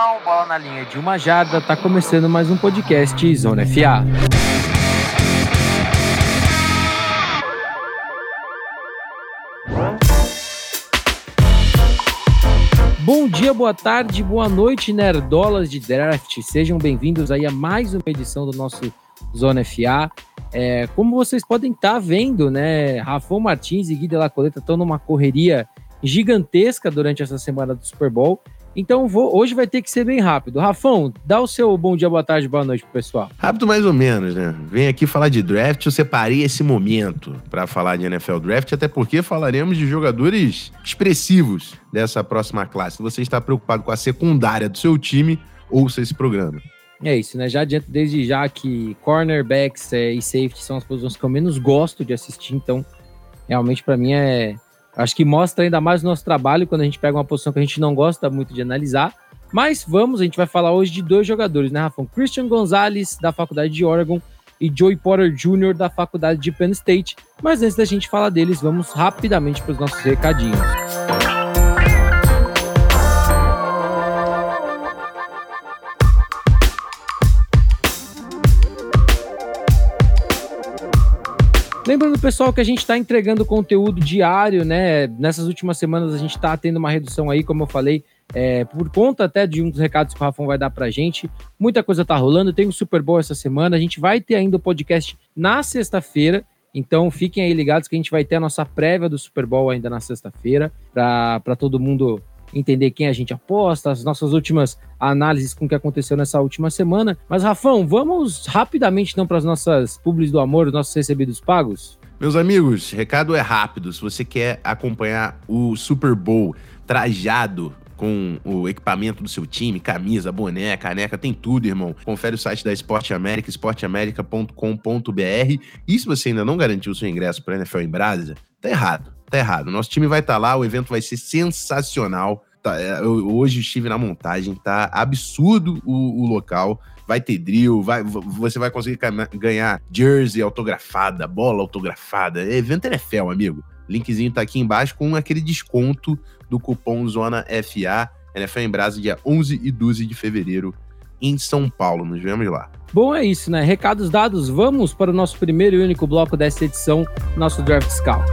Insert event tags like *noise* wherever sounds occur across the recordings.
down, bola na linha de uma jarda, tá começando mais um podcast Zona FA. Bom dia, boa tarde, boa noite, nerdolas de draft. Sejam bem-vindos aí a mais uma edição do nosso Zona FA. É, como vocês podem estar tá vendo, né, Rafão Martins e Gui de La Coleta estão numa correria gigantesca durante essa semana do Super Bowl. Então vou, hoje vai ter que ser bem rápido. Rafão, dá o seu bom dia, boa tarde, boa noite pro pessoal. Rápido mais ou menos, né? Vem aqui falar de draft, eu separei esse momento para falar de NFL Draft, até porque falaremos de jogadores expressivos dessa próxima classe. Se você está preocupado com a secundária do seu time, ouça esse programa. É isso, né? Já adianto desde já que cornerbacks é, e safety são as posições que eu menos gosto de assistir, então realmente para mim é Acho que mostra ainda mais o nosso trabalho quando a gente pega uma posição que a gente não gosta muito de analisar. Mas vamos, a gente vai falar hoje de dois jogadores, né, Rafão? Christian Gonzalez, da Faculdade de Oregon, e Joey Porter Jr., da Faculdade de Penn State. Mas antes da gente falar deles, vamos rapidamente para os nossos recadinhos. Lembrando, pessoal, que a gente está entregando conteúdo diário, né? Nessas últimas semanas a gente está tendo uma redução aí, como eu falei, é, por conta até de um dos recados que o Rafão vai dar pra gente. Muita coisa tá rolando, tem o Super Bowl essa semana, a gente vai ter ainda o podcast na sexta-feira. Então fiquem aí ligados que a gente vai ter a nossa prévia do Super Bowl ainda na sexta-feira, para todo mundo entender quem a gente aposta, as nossas últimas análises com o que aconteceu nessa última semana. Mas, Rafão, vamos rapidamente então para as nossas publis do amor, os nossos recebidos pagos? Meus amigos, recado é rápido. Se você quer acompanhar o Super Bowl trajado com o equipamento do seu time, camisa, boné, caneca, tem tudo, irmão. Confere o site da Esporte América, esporteamerica.com.br. E se você ainda não garantiu o seu ingresso para a NFL em Brasa, tá errado tá errado. Nosso time vai estar tá lá, o evento vai ser sensacional. Tá, é, eu, hoje estive na montagem, tá absurdo o, o local. Vai ter drill, vai, você vai conseguir ganhar jersey autografada, bola autografada. É evento NFL, amigo. Linkzinho tá aqui embaixo com aquele desconto do cupom Zona FA. NFL em Brasa, dia 11 e 12 de fevereiro, em São Paulo. Nos vemos lá. Bom, é isso, né? Recados dados, vamos para o nosso primeiro e único bloco dessa edição, nosso Draft Scout.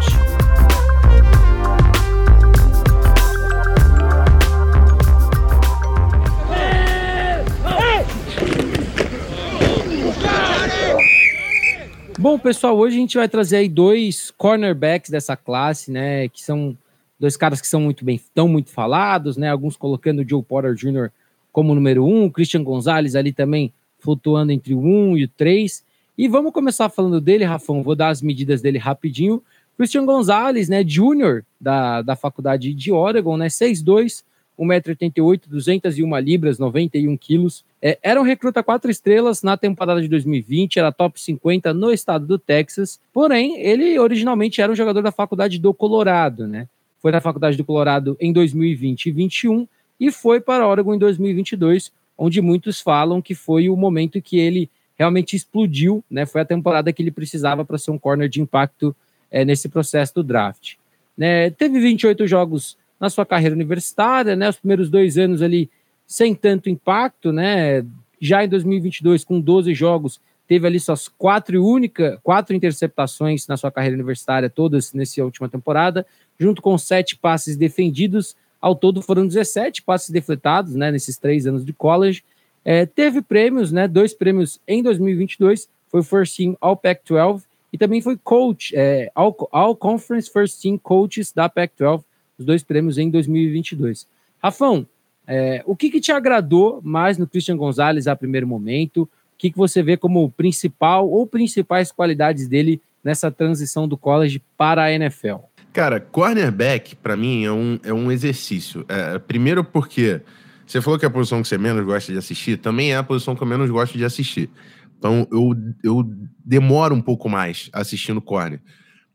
Bom, pessoal, hoje a gente vai trazer aí dois cornerbacks dessa classe, né? Que são dois caras que são muito bem, tão muito falados, né? Alguns colocando o Joe Porter Jr. como número um, Christian Gonzalez ali também flutuando entre o um e o três. E vamos começar falando dele, Rafão. Vou dar as medidas dele rapidinho. Christian Gonzalez, né? Júnior da, da faculdade de Oregon, né? 6'2, 1,88m, 201 libras, 91 quilos. É, era um recruta quatro estrelas na temporada de 2020, era top 50 no estado do Texas. Porém, ele originalmente era um jogador da faculdade do Colorado, né? Foi na faculdade do Colorado em 2020 e 2021 e foi para Oregon em 2022, onde muitos falam que foi o momento que ele realmente explodiu, né? Foi a temporada que ele precisava para ser um corner de impacto é, nesse processo do draft. Né? Teve 28 jogos na sua carreira universitária, né? Os primeiros dois anos ali sem tanto impacto, né? Já em 2022, com 12 jogos, teve ali suas quatro única, quatro interceptações na sua carreira universitária, todas nessa última temporada, junto com sete passes defendidos. Ao todo foram 17 passes defletados, né? Nesses três anos de college. É, teve prêmios, né? Dois prêmios em 2022, foi First Team All Pac-12 e também foi coach, é, All, All Conference First Team Coaches da Pac-12, os dois prêmios em 2022. Rafão, é, o que, que, te agradou mais no Christian Gonzalez a primeiro momento? O que, que você vê como principal ou principais qualidades dele nessa transição do college para a NFL? Cara, cornerback, para mim, é um, é um exercício. É, primeiro porque você falou que é a posição que você menos gosta de assistir, também é a posição que eu menos gosto de assistir. Então, eu, eu demoro um pouco mais assistindo corner.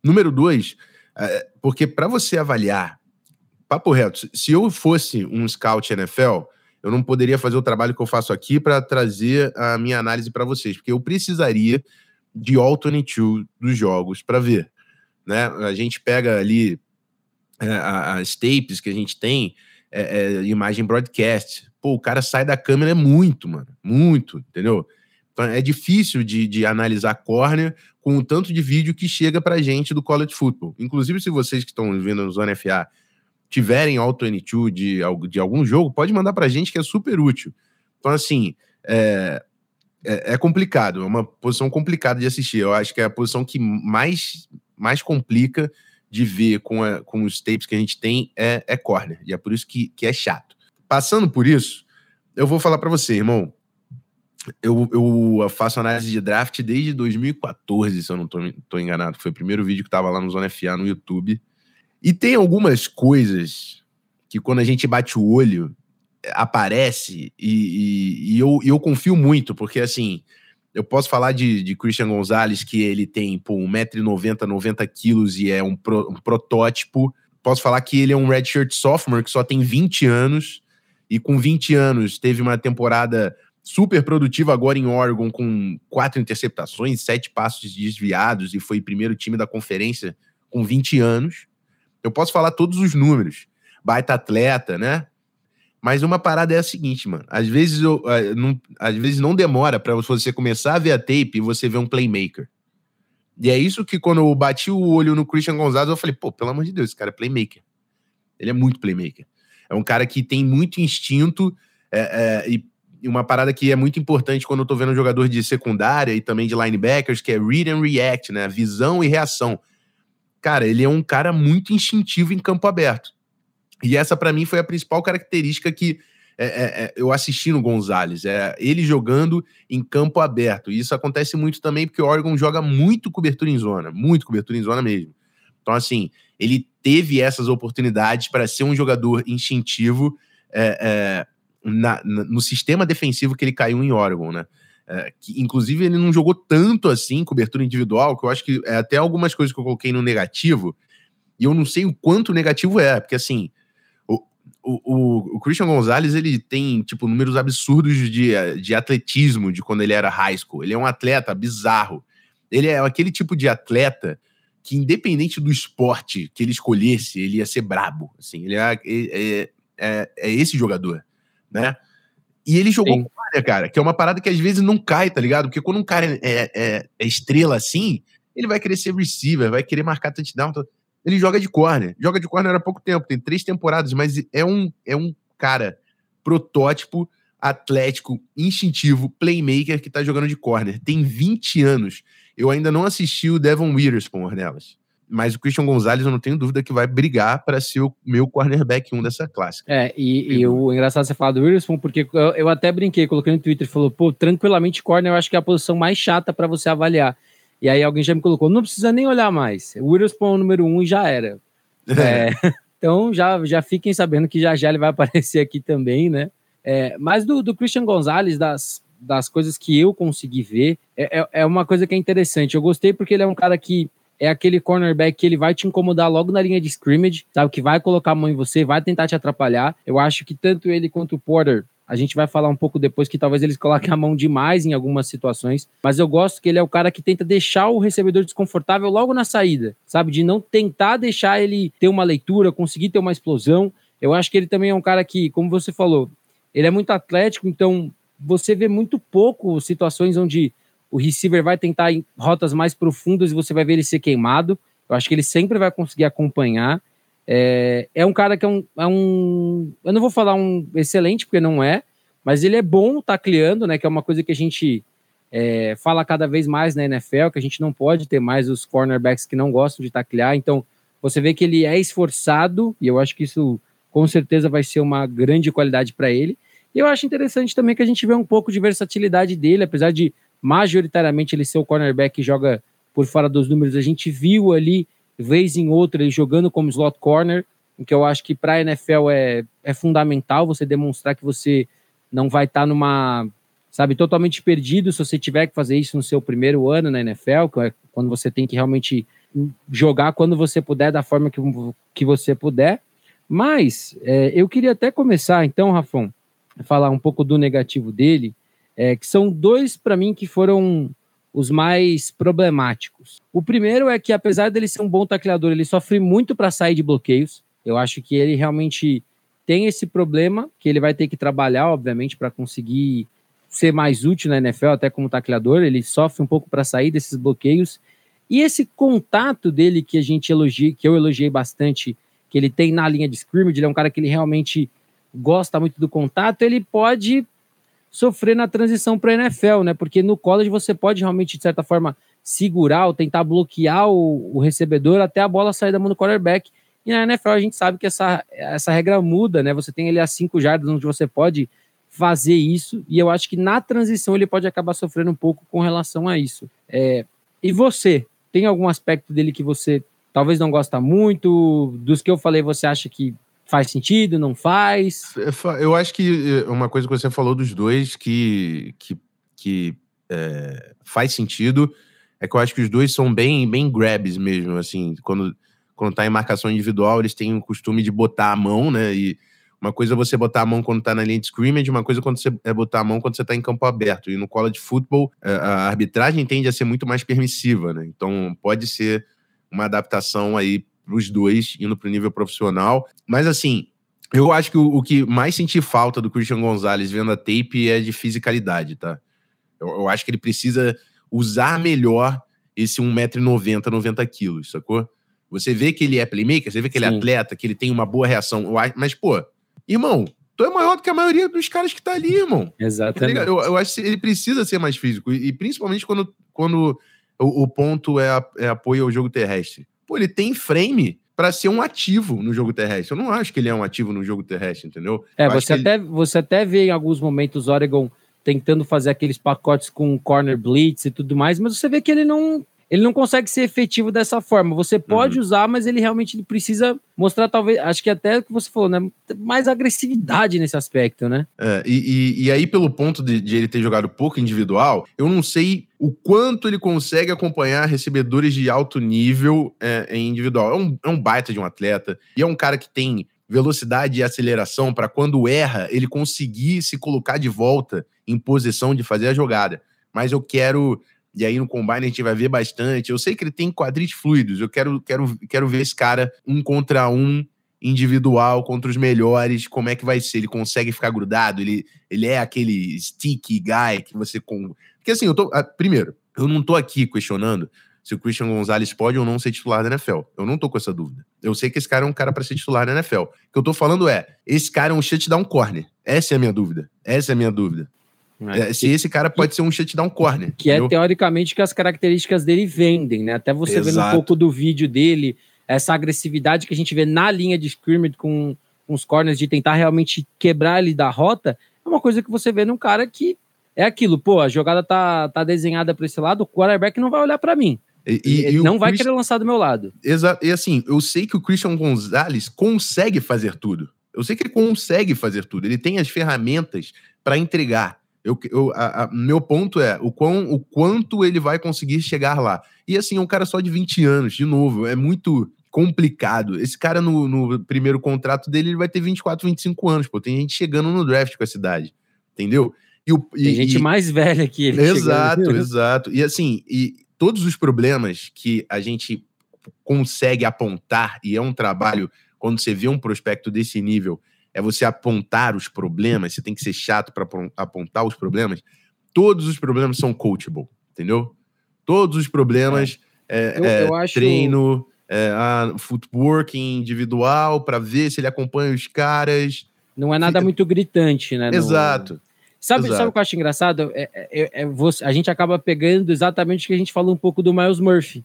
Número dois, é, porque para você avaliar papo reto, se eu fosse um scout NFL, eu não poderia fazer o trabalho que eu faço aqui para trazer a minha análise para vocês, porque eu precisaria de all 22 dos jogos para ver. Né? A gente pega ali é, as tapes que a gente tem, é, é, imagem broadcast. Pô, o cara sai da câmera muito, mano. Muito, entendeu? Então é difícil de, de analisar corner com o tanto de vídeo que chega pra gente do college football. Inclusive, se vocês que estão vendo no Zona FA tiverem Auto N2 de, de algum jogo, pode mandar pra gente que é super útil. Então, assim, é, é, é, complicado, é uma posição complicada de assistir. Eu acho que é a posição que mais, mais complica de ver com, a, com os tapes que a gente tem é, é corner. E é por isso que, que é chato. Passando por isso, eu vou falar para você, irmão. Eu, eu faço análise de draft desde 2014, se eu não estou enganado. Foi o primeiro vídeo que estava lá no Zona FA no YouTube. E tem algumas coisas que quando a gente bate o olho, aparece e, e, e eu, eu confio muito, porque assim, eu posso falar de, de Christian Gonzalez, que ele tem pô, 1,90m, 90 quilos e é um, pro, um, protótipo. Posso falar que ele é um redshirt sophomore, que só tem 20 anos, e com 20 anos teve uma temporada super produtiva agora em Oregon, com quatro interceptações, sete passos desviados, e foi primeiro time da conferência com 20 anos. Eu posso falar todos os números. Baita atleta, né? Mas uma parada é a seguinte, mano. Às vezes, eu, uh, não, às vezes não demora para você começar a ver a tape e você ver um playmaker. E é isso que quando eu bati o olho no Christian Gonzalez, eu falei, pô, pelo amor de Deus, esse cara é playmaker. Ele é muito playmaker. É um cara que tem muito instinto é, é, e, uma parada que é muito importante quando eu tô vendo jogador de secundária e também de linebackers, que é read and react, né? Visão e reação. Cara, ele é um cara muito instintivo em campo aberto. E essa, para mim, foi a principal característica que é, é, é, eu assisti no Gonzalez. É ele jogando em campo aberto. E isso acontece muito também porque o Oregon joga muito cobertura em zona, muito cobertura em zona mesmo. Então, assim, ele teve essas oportunidades para ser um jogador instintivo é, é, na, na, no sistema defensivo que ele caiu em Oregon, né? É, que, inclusive, ele não jogou tanto assim, cobertura individual, que eu acho que até algumas coisas que eu coloquei no negativo, e eu não sei o quanto negativo é, porque assim, o, o, Christian Gonzalez, ele tem, tipo, números absurdos de, de atletismo de quando ele era high school. Ele é um atleta bizarro. Ele é aquele tipo de atleta que, independente do esporte que ele escolhesse, ele ia ser brabo. Assim, ele é, é, é, é esse jogador, né? E ele jogou Sim. com área, cara, que é uma parada que às vezes não cai, tá ligado? Porque quando um cara é, é, é estrela assim, ele vai querer ser receiver, vai querer marcar touchdown. Tá? Ele joga de corner. Joga de corner há pouco tempo, tem três temporadas, mas é um, é um cara protótipo, atlético, instintivo, playmaker que tá jogando de corner. Tem 20 anos. Eu ainda não assisti o Devon Witherspoon nelas. Mas o Christian Gonzalez, eu não tenho dúvida que vai brigar para ser o meu cornerback um dessa classe. É, e, e o engraçado você falar do Witherspoon, porque eu, eu até brinquei, coloquei no Twitter, falou, pô, tranquilamente corner eu acho que é a posição mais chata para você avaliar. E aí alguém já me colocou, não precisa nem olhar mais. O Witherspoon é o número um e já era. É, *laughs* então já, já fiquem sabendo que já já ele vai aparecer aqui também, né? É, mas do, do Christian Gonzalez, das, das coisas que eu consegui ver, é, é, é uma coisa que é interessante. Eu gostei porque ele é um cara que é aquele cornerback que ele vai te incomodar logo na linha de scrimmage, sabe? Que vai colocar a mão em você, vai tentar te atrapalhar. Eu acho que tanto ele quanto o Porter a gente vai falar um pouco depois que talvez eles coloquem a mão demais em algumas situações, mas eu gosto que ele é o cara que tenta deixar o recebedor desconfortável logo na saída, sabe? De não tentar deixar ele ter uma leitura, conseguir ter uma explosão. Eu acho que ele também é um cara que, como você falou, ele é muito atlético, então você vê muito pouco situações onde o receiver vai tentar em rotas mais profundas e você vai ver ele ser queimado. Eu acho que ele sempre vai conseguir acompanhar. É, é um cara que é um, é um. Eu não vou falar um excelente, porque não é, mas ele é bom tacleando, né? Que é uma coisa que a gente é, fala cada vez mais na NFL, que a gente não pode ter mais os cornerbacks que não gostam de taclear. Então, você vê que ele é esforçado, e eu acho que isso com certeza vai ser uma grande qualidade para ele. E eu acho interessante também que a gente vê um pouco de versatilidade dele, apesar de majoritariamente ele ser o cornerback que joga por fora dos números, a gente viu ali vez em outra ele jogando como slot corner, o que eu acho que para a NFL é, é fundamental você demonstrar que você não vai estar tá numa, sabe, totalmente perdido se você tiver que fazer isso no seu primeiro ano na NFL, que é quando você tem que realmente jogar quando você puder, da forma que, que você puder. Mas é, eu queria até começar, então, Rafão, falar um pouco do negativo dele, é, que são dois para mim que foram os mais problemáticos. O primeiro é que, apesar dele ser um bom tacleador, ele sofre muito para sair de bloqueios. Eu acho que ele realmente tem esse problema que ele vai ter que trabalhar, obviamente, para conseguir ser mais útil na NFL, até como tacleador. Ele sofre um pouco para sair desses bloqueios. E esse contato dele que a gente elogia, que eu elogiei bastante, que ele tem na linha de scrimmage, ele é um cara que ele realmente gosta muito do contato, ele pode sofrer na transição para a NFL, né? Porque no college você pode realmente, de certa forma, segurar ou tentar bloquear o, o recebedor até a bola sair da mão do quarterback. E na NFL a gente sabe que essa, essa regra muda, né? Você tem ele a cinco jardas onde você pode fazer isso, e eu acho que na transição ele pode acabar sofrendo um pouco com relação a isso. É, e você, tem algum aspecto dele que você talvez não gosta muito? Dos que eu falei, você acha que faz sentido, não faz? É, eu acho que é, uma coisa que você falou dos dois que, que, que é, faz sentido é que eu acho que os dois são bem, bem grabs mesmo, assim, quando, quando tá em marcação individual, eles têm o costume de botar a mão, né, e uma coisa é você botar a mão quando tá na linha de scrimmage, uma coisa quando você é botar a mão quando você tá em campo aberto. E no college football, é, a arbitragem tende a ser muito mais permissiva, né? Então pode ser uma adaptação aí os dois indo para o nível profissional. Mas assim, eu acho que o, o, que mais senti falta do Christian Gonzalez vendo a tape é de fisicalidade, tá? Eu, eu acho que ele precisa usar melhor esse 1,90m, 90kg, sacou? Você vê que ele é playmaker, você vê que ele é atleta, que ele tem uma boa reação. Mas, pô, irmão, tu é maior do que a maioria dos caras que tá ali, irmão. Exatamente. Tá eu, eu, acho que ele precisa ser mais físico. E, e principalmente quando, quando o, o ponto é, é apoio ao jogo terrestre pô, ele tem frame para ser um ativo no jogo terrestre. Eu não acho que ele é um ativo no jogo terrestre, entendeu? É, você até, ele... você até vê em alguns momentos Oregon tentando fazer aqueles pacotes com corner blitz e tudo mais, mas você vê que ele não ele não consegue ser efetivo dessa forma. Você pode uhum. usar, mas ele realmente ele precisa mostrar, talvez, acho que até o que você falou, né? Mais agressividade nesse aspecto, né? É, e, e, e, aí, pelo ponto de, de, ele ter jogado pouco individual, eu não sei o quanto ele consegue acompanhar recebedores de alto nível é, em individual. É um, é um baita de um atleta, e é um cara que tem velocidade e aceleração para quando erra, ele conseguir se colocar de volta em posição de fazer a jogada. Mas eu quero e aí no combine a gente vai ver bastante. Eu sei que ele tem quadris fluidos. Eu quero, quero, quero ver esse cara um contra um individual contra os melhores, como é que vai ser? Ele consegue ficar grudado? Ele, ele é aquele sticky guy que você. Com... Porque assim, eu tô. Ah, primeiro, eu não tô aqui questionando se o Christian Gonzalez pode ou não ser titular da NFL. Eu não tô com essa dúvida. Eu sei que esse cara é um cara para ser titular da NFL. O que eu tô falando é, esse cara é um shutdown corner. Essa é a minha dúvida. Essa é a minha dúvida. É, é, se esse cara pode ser um shutdown corner. Que é entendeu? é teoricamente que as características dele vendem, né? Até você vendo um pouco do vídeo dele, essa agressividade que a gente vê na linha de scrimmage com, os corners, de tentar realmente quebrar ele da rota, é uma coisa que você vê num cara que é aquilo, pô, a jogada tá, tá desenhada para esse lado, o quarterback não vai olhar para mim. E, e, ele não vai querer lançar do meu lado. Exato. E assim, eu sei que o Christian Gonzalez consegue fazer tudo. Eu sei que ele consegue fazer tudo. Ele tem as ferramentas para entregar. Eu, eu, a, a, meu ponto é o, quão, o quanto ele vai conseguir chegar lá. E assim, é um cara só de 20 anos, de novo, é muito complicado. Esse cara, no, no primeiro contrato dele, ele vai ter 24, 25 anos, pô. Tem gente chegando no draft com essa idade, entendeu? E o, e, Tem gente e... mais velha que ele. Exato, chegando. exato. E assim, e todos os problemas que a gente consegue apontar, e é um trabalho, quando você vê um prospecto desse nível, é você apontar os problemas, você tem que ser chato para apontar os problemas. Todos os problemas são coachable, entendeu? Todos os problemas é, eu, é, eu acho... treino, é, footwork individual para ver se ele acompanha os caras. Não é nada muito gritante, né? Exato. No... Sabe, Exato. sabe o que eu acho engraçado? É, é, é, é, você, a gente acaba pegando exatamente o que a gente falou um pouco do Miles Murphy,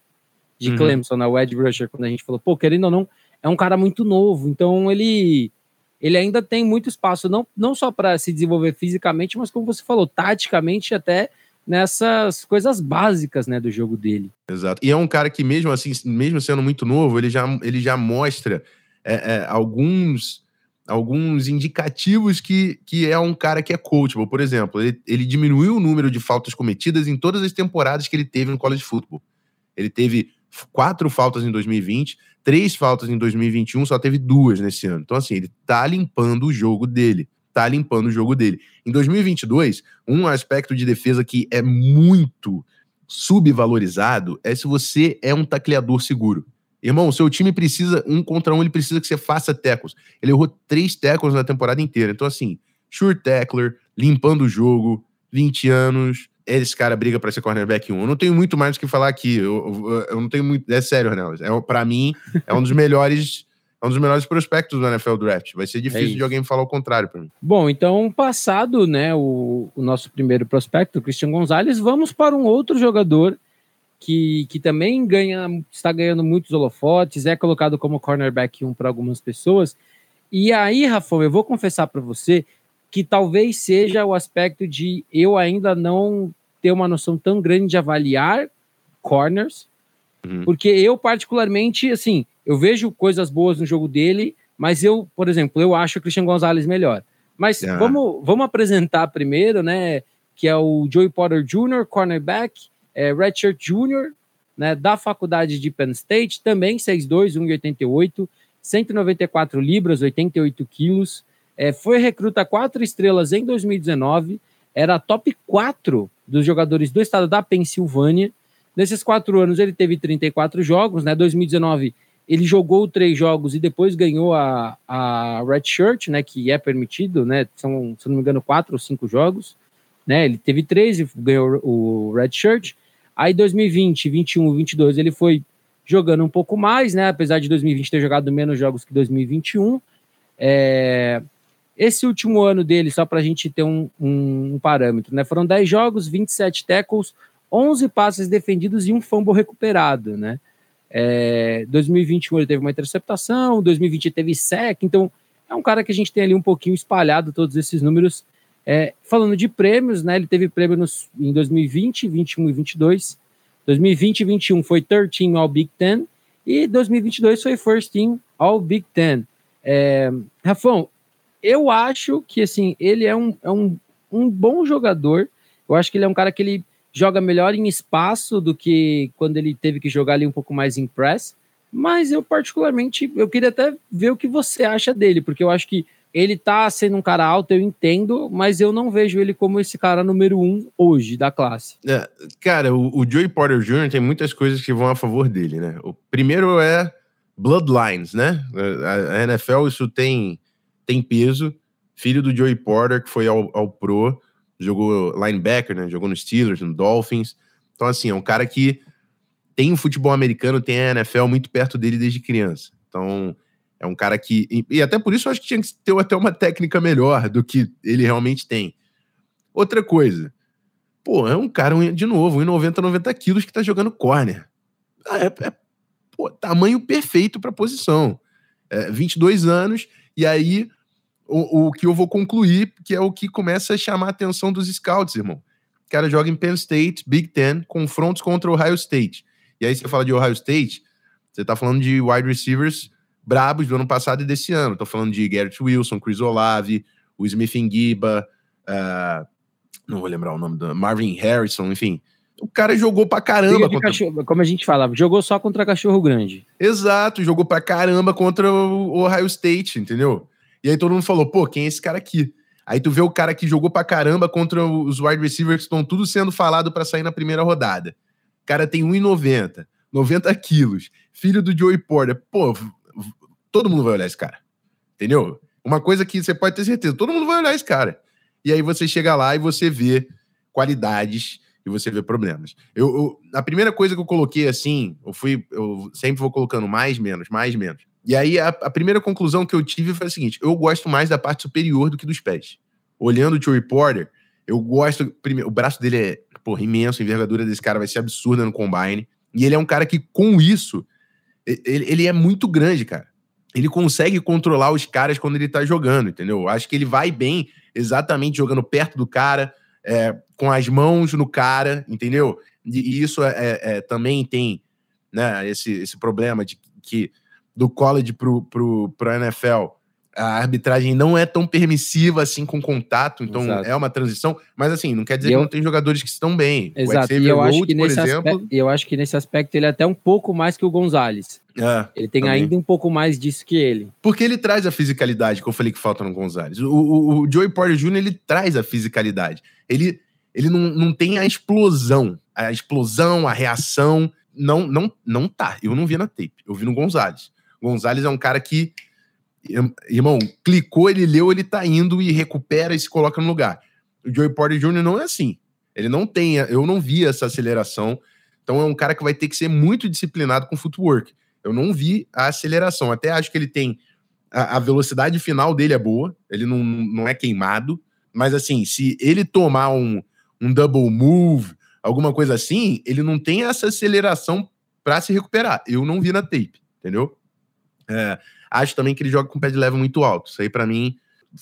de uhum. Clemson, na Edge Rusher, quando a gente falou, pô, querendo ou não, é um cara muito novo, então ele ele ainda tem muito espaço, não, não só para se desenvolver fisicamente, mas como você falou, taticamente até nessas coisas básicas né, do jogo dele. Exato. E é um cara que, mesmo assim, mesmo sendo muito novo, ele já, ele já mostra é, é, alguns alguns indicativos que, que é um cara que é coachable. Por exemplo, ele, ele diminuiu o número de faltas cometidas em todas as temporadas que ele teve no college football. Ele teve quatro faltas em 2020, três faltas em 2021, só teve duas nesse ano. Então, assim, ele tá limpando o jogo dele. Tá limpando o jogo dele. Em 2022, um aspecto de defesa que é muito subvalorizado é se você é um tacleador seguro. Irmão, seu time precisa, um contra um, ele precisa que você faça tackles. Ele errou três tackles na temporada inteira. Então, assim, sure tackler, limpando o jogo, 20 anos, esse cara briga para ser cornerback 1. Eu não tenho muito mais o que falar aqui. Eu, eu, eu não tenho muito. É sério, Renan. É, para mim, é um dos melhores. É um dos melhores prospectos do NFL Draft. Vai ser difícil é de alguém falar o contrário para mim. Bom, então, passado né, o, o nosso primeiro prospecto, Christian Gonzalez, vamos para um outro jogador que, que também ganha, está ganhando muitos holofotes, é colocado como cornerback 1 para algumas pessoas. E aí, Rafael, eu vou confessar para você que talvez seja o aspecto de eu ainda não ter uma noção tão grande de avaliar corners, uhum. porque eu particularmente, assim, eu vejo coisas boas no jogo dele, mas eu, por exemplo, eu acho o Christian Gonzalez melhor. Mas ah. vamos, vamos apresentar primeiro, né, que é o Joey Potter Jr., cornerback, é, Redshirt Jr., né, da faculdade de Penn State, também 6'2", 1,88, 194 libras, 88 quilos, é, foi recruta quatro estrelas em 2019, era top 4 dos jogadores do estado da Pensilvânia. Nesses quatro anos ele teve 34 jogos, né? 2019 ele jogou três jogos e depois ganhou a, a Red Shirt, né? Que é permitido, né? São, se não me engano, quatro ou cinco jogos. Né, ele teve três e ganhou o Red Shirt. Aí 2020, 21, 22 ele foi jogando um pouco mais, né? Apesar de 2020 ter jogado menos jogos que 2021. É, esse último ano dele, só para a gente ter um, um, um, parâmetro, né? Foram 10 jogos, 27 tackles, 11 passes defendidos e um fumble recuperado, né? É, 2021 ele teve uma interceptação, 2020 teve sec, então é um cara que a gente tem ali um pouquinho espalhado todos esses números. É, falando de prêmios, né? Ele teve prêmio nos, em 2020, 21 e 22. 2020 e 21 foi 13 All Big Ten e 2022 foi First Team All Big Ten. É, Rafão, eu acho que assim, ele é um, é um, um bom jogador. Eu acho que ele é um cara que ele joga melhor em espaço do que quando ele teve que jogar ali um pouco mais em press. Mas eu, particularmente, eu queria até ver o que você acha dele, porque eu acho que ele tá sendo um cara alto, eu entendo, mas eu não vejo ele como esse cara número um hoje da classe. É, cara, o, o Joey Porter Jr. tem muitas coisas que vão a favor dele, né? O primeiro é Bloodlines, né? A, a NFL, isso tem tem peso. Filho do Joey Porter, que foi ao, ao Pro, jogou linebacker, né? Jogou no Steelers, no Dolphins. Então, assim, é um cara que tem o futebol americano, tem a NFL muito perto dele desde criança. Então, é um cara que. E até por isso eu acho que tinha que ter até uma técnica melhor do que ele realmente tem. Outra coisa. Pô, é um cara, de novo, 1,90, 90 quilos que tá jogando corner. Ah, é, é pô, tamanho perfeito para posição. É, 22 anos, e aí o, o que eu vou concluir, que é o que começa a chamar a atenção dos scouts, irmão. O cara joga em Penn State, Big Ten, confrontos contra o Ohio State. E aí você fala de Ohio State, você tá falando de wide receivers brabos do ano passado e desse ano. Tô falando de Garrett Wilson, Chris Olave, o Smith Ngiba, uh, não vou lembrar o nome do Marvin Harrison, enfim. O cara jogou pra caramba. Contra... Cachorro, como a gente falava, jogou só contra cachorro grande. Exato, jogou pra caramba contra o Ohio State, entendeu? E aí todo mundo falou, pô, quem é esse cara aqui? Aí tu vê o cara que jogou pra caramba contra os wide receivers que estão tudo sendo falado para sair na primeira rodada. O cara tem 1,90, 90 quilos, filho do Joey Porter. Pô, todo mundo vai olhar esse cara. Entendeu? Uma coisa que você pode ter certeza, todo mundo vai olhar esse cara. E aí você chega lá e você vê qualidades e você vê problemas. Eu, eu, a primeira coisa que eu coloquei assim, eu fui, eu sempre vou colocando mais, menos, mais, menos. E aí a, a, primeira conclusão que eu tive foi a seguinte: eu gosto mais da parte superior do que dos pés. Olhando o Joe Reporter, eu gosto. Primeiro, o braço dele é porra, imenso, a envergadura desse cara vai ser absurda no combine. E ele é um cara que, com isso, ele, ele é muito grande, cara. Ele consegue controlar os caras quando ele tá jogando, entendeu? Eu acho que ele vai bem exatamente jogando perto do cara, é, com as mãos no cara, entendeu? E, isso é, é, é, também tem né, esse, esse problema de que do college pro, pro, pro NFL, a arbitragem não é tão permissiva assim com contato, então Exato. é uma transição, mas assim, não quer dizer eu... que não tem jogadores que estão bem. Exato, e eu, acho que por nesse exemplo... Aspecto, eu acho que nesse aspecto ele é até um pouco mais que o Gonzalez. É, ele tem também. ainda um pouco mais disso que ele. Porque ele traz a fisicalidade que eu falei que falta no Gonzalez. O, o, o Joey Porter Jr., ele traz a fisicalidade. Ele, ele não, não tem a explosão. A explosão, a reação, não, não, não tá. Eu não vi na tape. Eu vi no Gonzalez. Gonzalez é um cara que, irmão, clicou, ele leu, ele tá indo e recupera e se coloca no lugar. O Joey Porter Jr. não é assim. Ele não tem, eu não vi essa aceleração. Então é um cara que vai ter que ser muito disciplinado com footwork. Eu não vi a aceleração. Até acho que ele tem. A, a velocidade final dele é boa, ele não, não é queimado. Mas assim, se ele tomar um, um double move, alguma coisa assim, ele não tem essa aceleração para se recuperar. Eu não vi na tape, entendeu? É, acho também que ele joga com pé de level muito alto. Isso aí, para mim,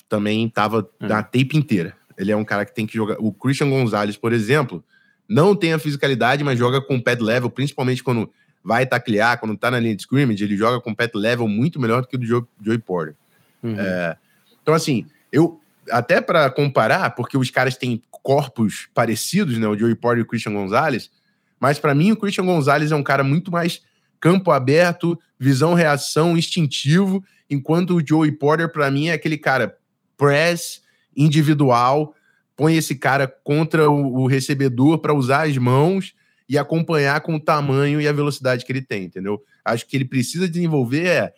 também tava é. na tape inteira. Ele é um cara que tem que jogar. O Christian Gonzalez, por exemplo, não tem a fisicalidade, mas joga com pad level, principalmente quando vai taclear, quando tá na linha de scrimmage, ele joga com pad level muito melhor do que o do Joey Porter. Uhum. É, então, assim, eu até para comparar, porque os caras têm corpos parecidos, né? O Joey Porter e o Christian Gonzalez, mas para mim o Christian Gonzalez é um cara muito mais campo aberto, visão, reação, instintivo, enquanto o Joey Porter, para mim, é aquele cara press, individual, põe esse cara contra o, o recebedor para usar as mãos e acompanhar com o tamanho e a velocidade que ele tem, entendeu? Acho que ele precisa desenvolver é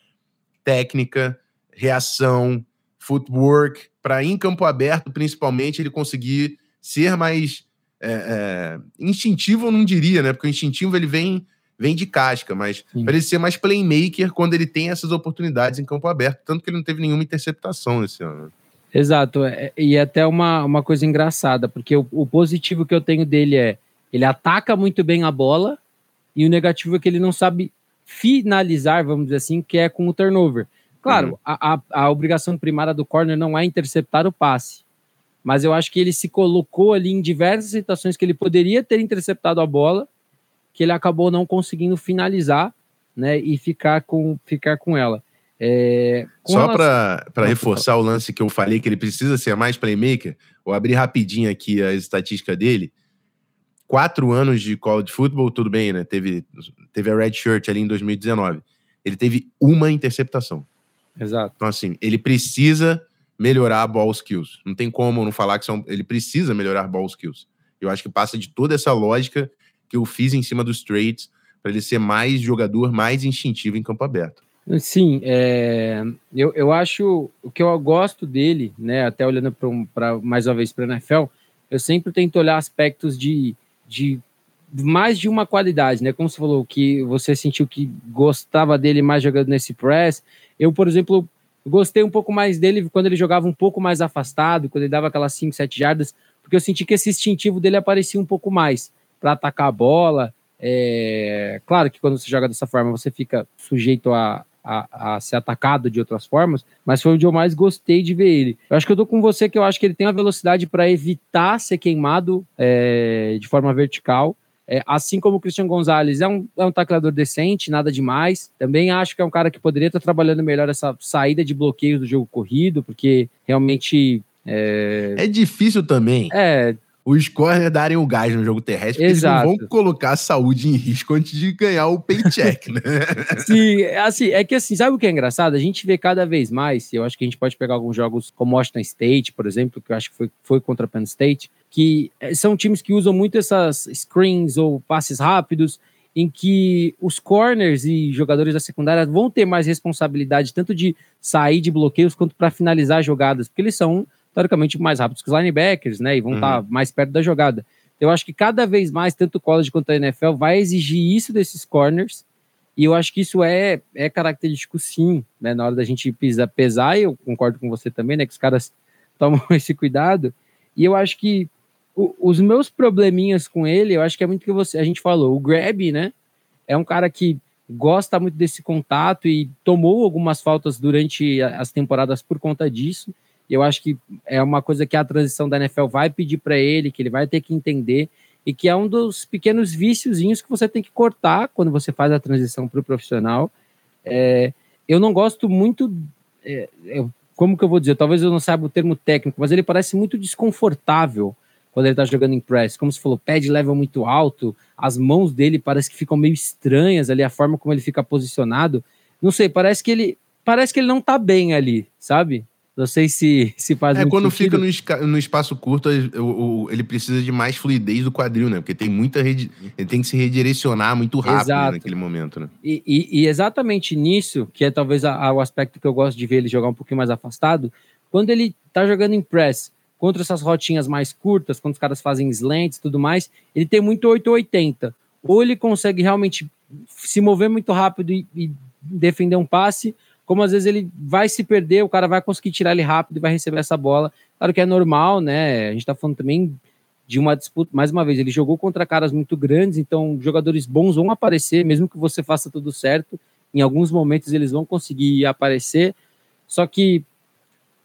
técnica, reação, footwork, para em campo aberto, principalmente, ele conseguir ser mais é, é, instintivo, eu não diria, né? Porque o instintivo ele vem vem de casca, mas ele ser mais playmaker quando ele tem essas oportunidades em campo aberto, tanto que ele não teve nenhuma interceptação esse ano. Exato, é, e é até uma, uma coisa engraçada, porque o, o, positivo que eu tenho dele é ele ataca muito bem a bola, e o negativo é que ele não sabe finalizar, vamos dizer assim, que é com o turnover. Claro, uhum. a, a, a, obrigação primária do corner não é interceptar o passe, mas eu acho que ele se colocou ali em diversas situações que ele poderia ter interceptado a bola, que ele acabou não conseguindo finalizar, né, e ficar com, ficar com ela. É, Só relação... para reforçar o lance que eu falei, que ele precisa ser mais playmaker, vou abrir rapidinho aqui a estatística dele. Quatro anos de college football, tudo bem, né? Teve, teve a red shirt ali em 2019. Ele teve uma interceptação. Exato. Então, assim, ele precisa melhorar ball skills. Não tem como não falar que são, ele precisa melhorar ball skills. Eu acho que passa de toda essa lógica que eu fiz em cima dos trades para ele ser mais jogador, mais instintivo em campo aberto. Sim, é, eu, eu acho o que eu gosto dele, né? Até olhando para mais uma vez para a NFL, eu sempre tento olhar aspectos de, de mais de uma qualidade, né? Como você falou que você sentiu que gostava dele mais jogando nesse press. Eu, por exemplo, gostei um pouco mais dele quando ele jogava um pouco mais afastado, quando ele dava aquelas 5, 7 jardas, porque eu senti que esse instintivo dele aparecia um pouco mais para atacar a bola. É, claro que quando você joga dessa forma, você fica sujeito a, a, a, ser atacado de outras formas, mas foi onde eu mais gostei de ver ele. Eu acho que eu tô com você que eu acho que ele tem uma velocidade para evitar ser queimado é, de forma vertical. É, assim como o Christian Gonzalez é um, é um tacleador decente, nada demais. Também acho que é um cara que poderia estar trabalhando melhor essa saída de bloqueios do jogo corrido, porque realmente é... é, difícil também. É, os corners darem o gás no jogo terrestre, porque Exato. eles não vão colocar a saúde em risco antes de ganhar o paycheck, né? *laughs* Sim, assim, é que assim, sabe o que é engraçado? A gente vê cada vez mais, eu acho que a gente pode pegar alguns jogos como Washington State, por exemplo, que eu acho que foi, foi contra Penn State, que eh, são times que usam muito essas screens ou passes rápidos, em que os corners e jogadores da secundária vão ter mais responsabilidade tanto de sair de bloqueios quanto para finalizar jogadas, porque eles são teoricamente mais rápidos que os linebackers, né? E vão estar uhum. tá mais perto da jogada. Eu acho que cada vez mais, tanto o college quanto a NFL, vai exigir isso desses corners. E eu acho que isso é, é característico, sim, né? Na hora da gente pisar, pesar, e eu concordo com você também, né? Que os caras *laughs* tomam esse cuidado. E eu acho que o, os meus probleminhas com ele, eu acho que é muito que você, a gente falou. O Grab, né? É um cara que gosta muito desse contato e tomou algumas faltas durante as temporadas por conta disso eu acho que é uma coisa que a transição da NFL vai pedir para ele, que ele vai ter que entender, e que é um dos pequenos viciozinhos que você tem que cortar quando você faz a transição para o profissional. É, eu não gosto muito. É, como que eu vou dizer? Talvez eu não saiba o termo técnico, mas ele parece muito desconfortável quando ele está jogando em press. Como se falou, pad level muito alto, as mãos dele parece que ficam meio estranhas ali, a forma como ele fica posicionado. Não sei, parece que ele parece que ele não está bem ali, sabe? Não sei se, se faz É, quando sentido. fica no, no, espaço curto, ele precisa de mais fluidez do quadril, né? Porque tem muita rede. Ele tem que se redirecionar muito rápido né, naquele momento, né? E, e, e, exatamente nisso, que é talvez a, a, o aspecto que eu gosto de ver ele jogar um pouquinho mais afastado, quando ele tá jogando em press contra essas rotinhas mais curtas, quando os caras fazem slants e tudo mais, ele tem muito 880. Ou ele consegue realmente se mover muito rápido e, e defender um passe, como às vezes ele vai se perder, o cara vai conseguir tirar ele rápido e vai receber essa bola. Claro que é normal, né? A gente tá falando também de uma disputa, mais uma vez, ele jogou contra caras muito grandes, então jogadores bons vão aparecer, mesmo que você faça tudo certo, em alguns momentos eles vão conseguir aparecer. Só que,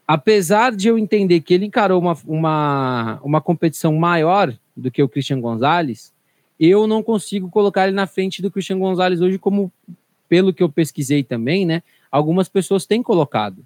apesar de eu entender que ele encarou uma, uma, uma competição maior do que o Christian Gonzalez, eu não consigo colocar ele na frente do Christian Gonzalez hoje, como pelo que eu pesquisei também, né? Algumas pessoas têm colocado.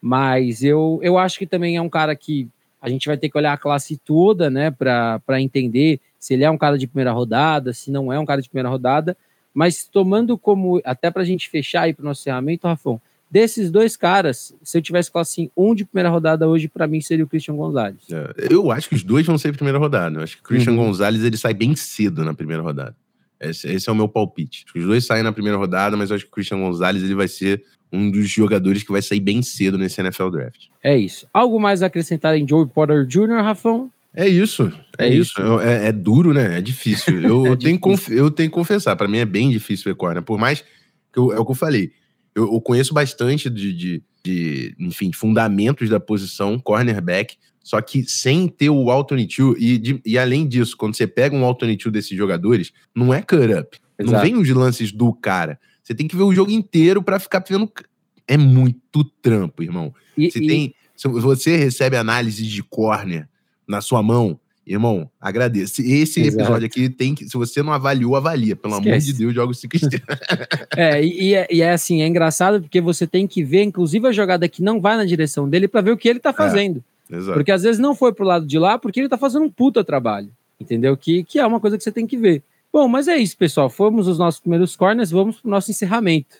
Mas eu, eu acho que também é um cara que a gente vai ter que olhar a classe toda, né, para entender se ele é um cara de primeira rodada, se não é um cara de primeira rodada. Mas tomando como, até para a gente fechar aí para o nosso encerramento, Rafão, desses dois caras, se eu tivesse classe um de primeira rodada hoje, para mim seria o Christian Gonzalez. É, eu acho que os dois vão ser primeira rodada. Eu acho que o Christian uhum. Gonzalez ele sai bem cedo na primeira rodada. Esse, esse, é o meu palpite. Os dois saem na primeira rodada, mas eu acho que o Christian Gonzalez ele vai ser um dos jogadores que vai sair bem cedo nesse NFL Draft. É isso. Algo mais a acrescentar em Joey Porter Jr., Rafão? É isso. É, é isso. isso. É, é, duro, né? É difícil. *laughs* Eu, é tenho, difícil. eu tenho que confessar, para mim é bem difícil ver corner. Por mais que eu, é o que eu falei. Eu, eu conheço bastante de, de, de, enfim, fundamentos da posição cornerback. Só que sem ter o alternate e, de, e além disso, quando você pega um alternate desses jogadores, não é cut up. Exato. Não vem os lances do cara. Você tem que ver o jogo inteiro para ficar vendo. É muito trampo, irmão. E, você, e... Tem, se você recebe análise de corner na sua mão, irmão, agradeço. Esse Exato. episódio aqui tem que. Se você não avaliou, avalia. Pelo Esquece. amor de Deus, joga cinco *laughs* estrelas. é, e, é, e é assim, é engraçado porque você tem que ver, inclusive, a jogada que não vai na direção dele para ver o que ele tá é. fazendo. É. Exato. Porque às vezes não foi pro lado de lá porque ele tá fazendo um puta trabalho. Entendeu? Que, que é uma coisa que você tem que ver. Bom, mas é isso, pessoal. Fomos os nossos primeiros corners, vamos pro nosso encerramento.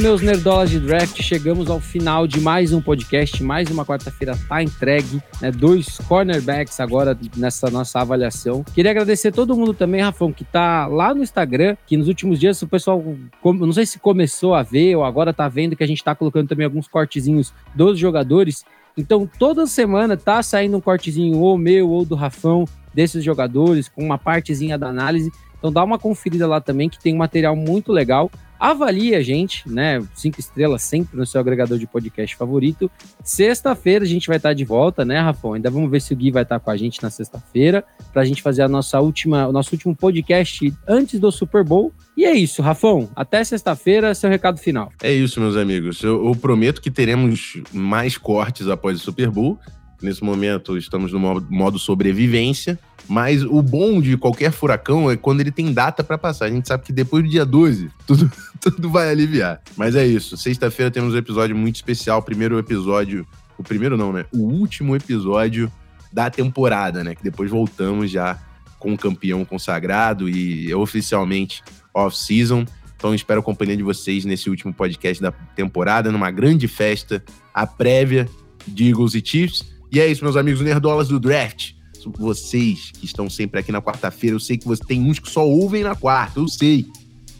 Meus nerdolas de draft, chegamos ao final de mais um podcast, mais uma quarta-feira tá entregue, né? Dois cornerbacks agora nessa nossa avaliação. Queria agradecer todo mundo também, Rafão, que tá lá no Instagram, que nos últimos dias o pessoal, não sei se começou a ver ou agora tá vendo que a gente tá colocando também alguns cortezinhos dos jogadores. Então, toda semana tá saindo um cortezinho ou meu ou do Rafão desses jogadores, com uma partezinha da análise. Então dá uma conferida lá também, que tem um material muito legal. Avalie a gente, né? Cinco estrelas sempre no seu agregador de podcast favorito. Sexta-feira a gente vai estar de volta, né, Rafão? Ainda vamos ver se o Gui vai estar com a gente na sexta-feira para a gente fazer a nossa última, o nosso último podcast antes do Super Bowl. E é isso, Rafão. Até sexta-feira, seu recado final. É isso, meus amigos. Eu, eu prometo que teremos mais cortes após o Super Bowl. Nesse momento estamos no modo sobrevivência. Mas o bom de qualquer furacão é quando ele tem data para passar. A gente sabe que depois do dia 12, tudo, *laughs* tudo vai aliviar. Mas é isso. Sexta-feira temos um episódio muito especial. Primeiro episódio. O primeiro não, né? O último episódio da temporada, né? Que depois voltamos já com o campeão consagrado e oficialmente off-season. Então espero a companhia de vocês nesse último podcast da temporada, numa grande festa, a prévia de Eagles e Chiefs. E é isso, meus amigos nerdolas do draft. Vocês que estão sempre aqui na quarta-feira, eu sei que você tem uns que só ouvem na quarta, eu sei.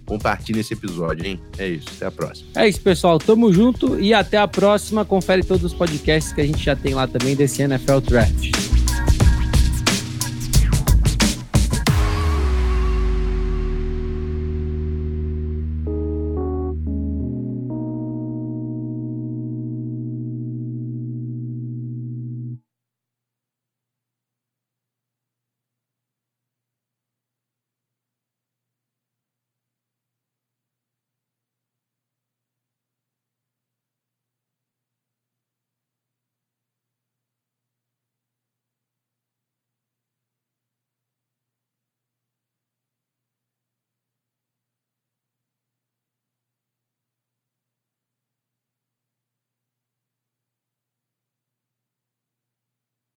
Compartilhe esse episódio, hein? É isso, até a próxima. É isso, pessoal. Tamo junto e até a próxima. Confere todos os podcasts que a gente já tem lá também desse NFL Draft.